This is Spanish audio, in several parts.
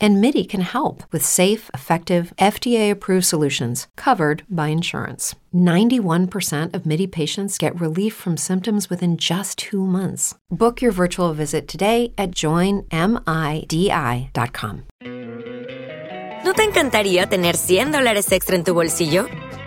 And MIDI can help with safe, effective, FDA approved solutions covered by insurance. 91% of MIDI patients get relief from symptoms within just two months. Book your virtual visit today at joinmidi.com. ¿No te encantaría tener 100 dólares extra en tu bolsillo?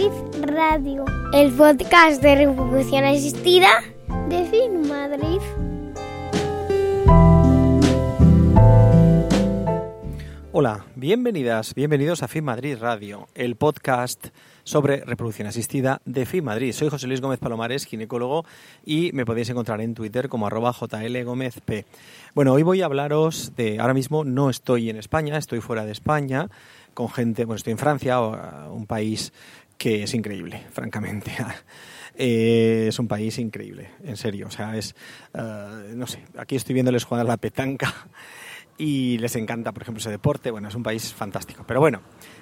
Madrid Radio, el podcast de reproducción asistida de Fit Madrid. Hola, bienvenidas, bienvenidos a Fit Madrid Radio, el podcast sobre reproducción asistida de Fit Madrid. Soy José Luis Gómez Palomares, ginecólogo, y me podéis encontrar en Twitter como arroba jlgómezp. Bueno, hoy voy a hablaros de, ahora mismo no estoy en España, estoy fuera de España, con gente, bueno, estoy en Francia, un país que es increíble, francamente. Eh, es un país increíble, en serio. O sea, es, eh, no sé, aquí estoy viéndoles jugar la petanca y les encanta, por ejemplo, ese deporte. Bueno, es un país fantástico. Pero bueno,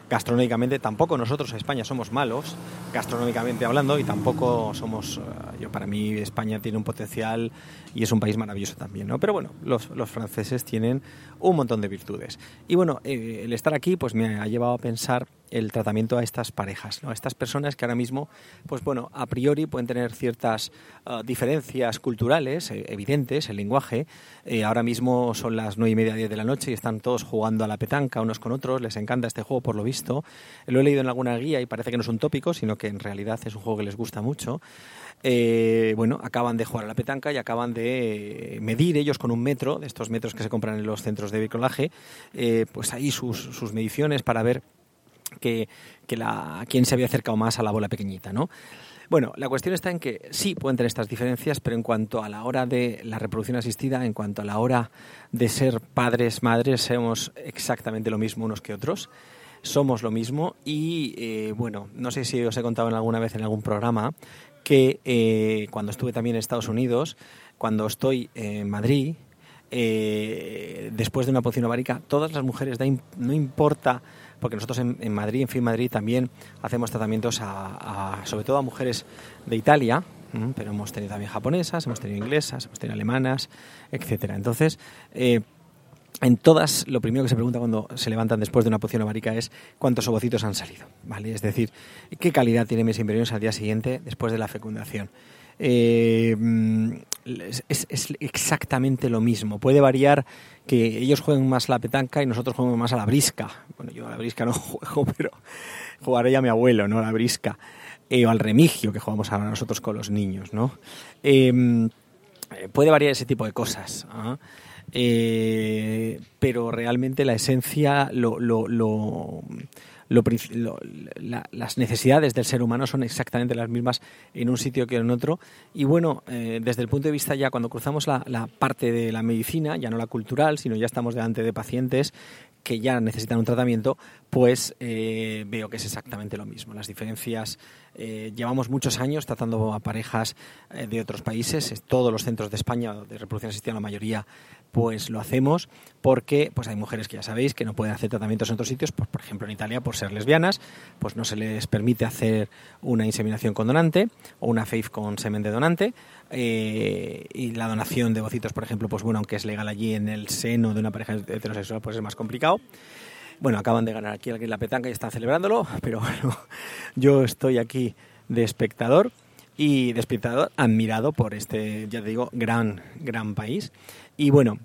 gastronómicamente tampoco nosotros en España somos malos, gastronómicamente hablando, y tampoco somos, eh, yo para mí España tiene un potencial y es un país maravilloso también, ¿no? Pero bueno, los, los franceses tienen un montón de virtudes. Y bueno, eh, el estar aquí pues me ha llevado a pensar el tratamiento a estas parejas, ¿no? A estas personas que ahora mismo, pues bueno, a priori pueden tener ciertas uh, diferencias culturales eh, evidentes, el lenguaje. Eh, ahora mismo son las nueve y media, diez de la noche y están todos jugando a la petanca unos con otros. Les encanta este juego, por lo visto. Lo he leído en alguna guía y parece que no es un tópico, sino que en realidad es un juego que les gusta mucho. Eh, bueno, acaban de jugar a la petanca y acaban de medir ellos con un metro, de estos metros que se compran en los centros de bricolaje, eh, pues ahí sus, sus mediciones para ver que, que la, quién se había acercado más a la bola pequeñita, ¿no? Bueno, la cuestión está en que sí pueden tener estas diferencias, pero en cuanto a la hora de la reproducción asistida, en cuanto a la hora de ser padres, madres, somos exactamente lo mismo unos que otros. Somos lo mismo y, eh, bueno, no sé si os he contado alguna vez en algún programa que eh, cuando estuve también en Estados Unidos, cuando estoy en Madrid, eh, después de una punción ovárica, todas las mujeres, da no importa porque nosotros en, Madrid, en Fin Madrid, también hacemos tratamientos a, sobre todo a mujeres de Italia, pero hemos tenido también japonesas, hemos tenido inglesas, hemos tenido alemanas, etcétera. Entonces, eh, en todas, lo primero que se pregunta cuando se levantan después de una poción ovárica es cuántos ovocitos han salido, ¿vale? Es decir, qué calidad tiene mis embriones al día siguiente después de la fecundación. Eh, es, exactamente lo mismo. Puede variar que ellos jueguen más a la petanca y nosotros juguemos más a la brisca. Bueno, yo a la brisca no juego, pero jugaré a mi abuelo, ¿no? A la brisca. Eh, o al remigio que jugamos ahora nosotros con los niños, ¿no? Eh, puede variar ese tipo de cosas. ¿ah? pero realmente la esencia, lo las necesidades del ser humano son exactamente las mismas en un sitio que en otro. Y bueno, eh, desde el punto de vista ya cuando cruzamos la, parte de la medicina, ya no la cultural, sino ya estamos delante de pacientes que ya necesitan un tratamiento, pues eh, veo que es exactamente lo mismo. Las diferencias, eh, llevamos muchos años tratando a parejas de otros países, todos los centros de España de reproducción asistida, la mayoría pues lo hacemos porque pues hay mujeres que ya sabéis que no pueden hacer tratamientos en otros sitios, pues, por ejemplo en Italia por ser lesbianas, pues no se les permite hacer una inseminación con donante o una FAIF con semen de donante eh, y la donación de bocitos, por ejemplo, pues bueno, aunque es legal allí en el seno de una pareja heterosexual, pues es más complicado. Bueno, acaban de ganar aquí la petanca y están celebrándolo, pero bueno, yo estoy aquí de espectador y de espectador admirado por este, ya te digo, gran, gran país. Y bueno,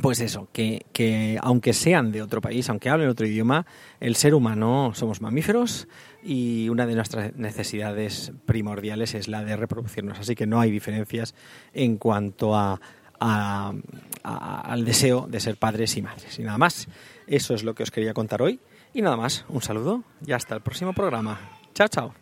pues eso, que, que, aunque sean de otro país, aunque hablen otro idioma, el ser humano somos mamíferos y una de nuestras necesidades primordiales es la de reproducirnos. Así que no hay diferencias en cuanto a, al deseo de ser padres y madres. Y nada más, eso es lo que os quería contar hoy. Y nada más, un saludo y hasta el próximo programa. Chao, chao.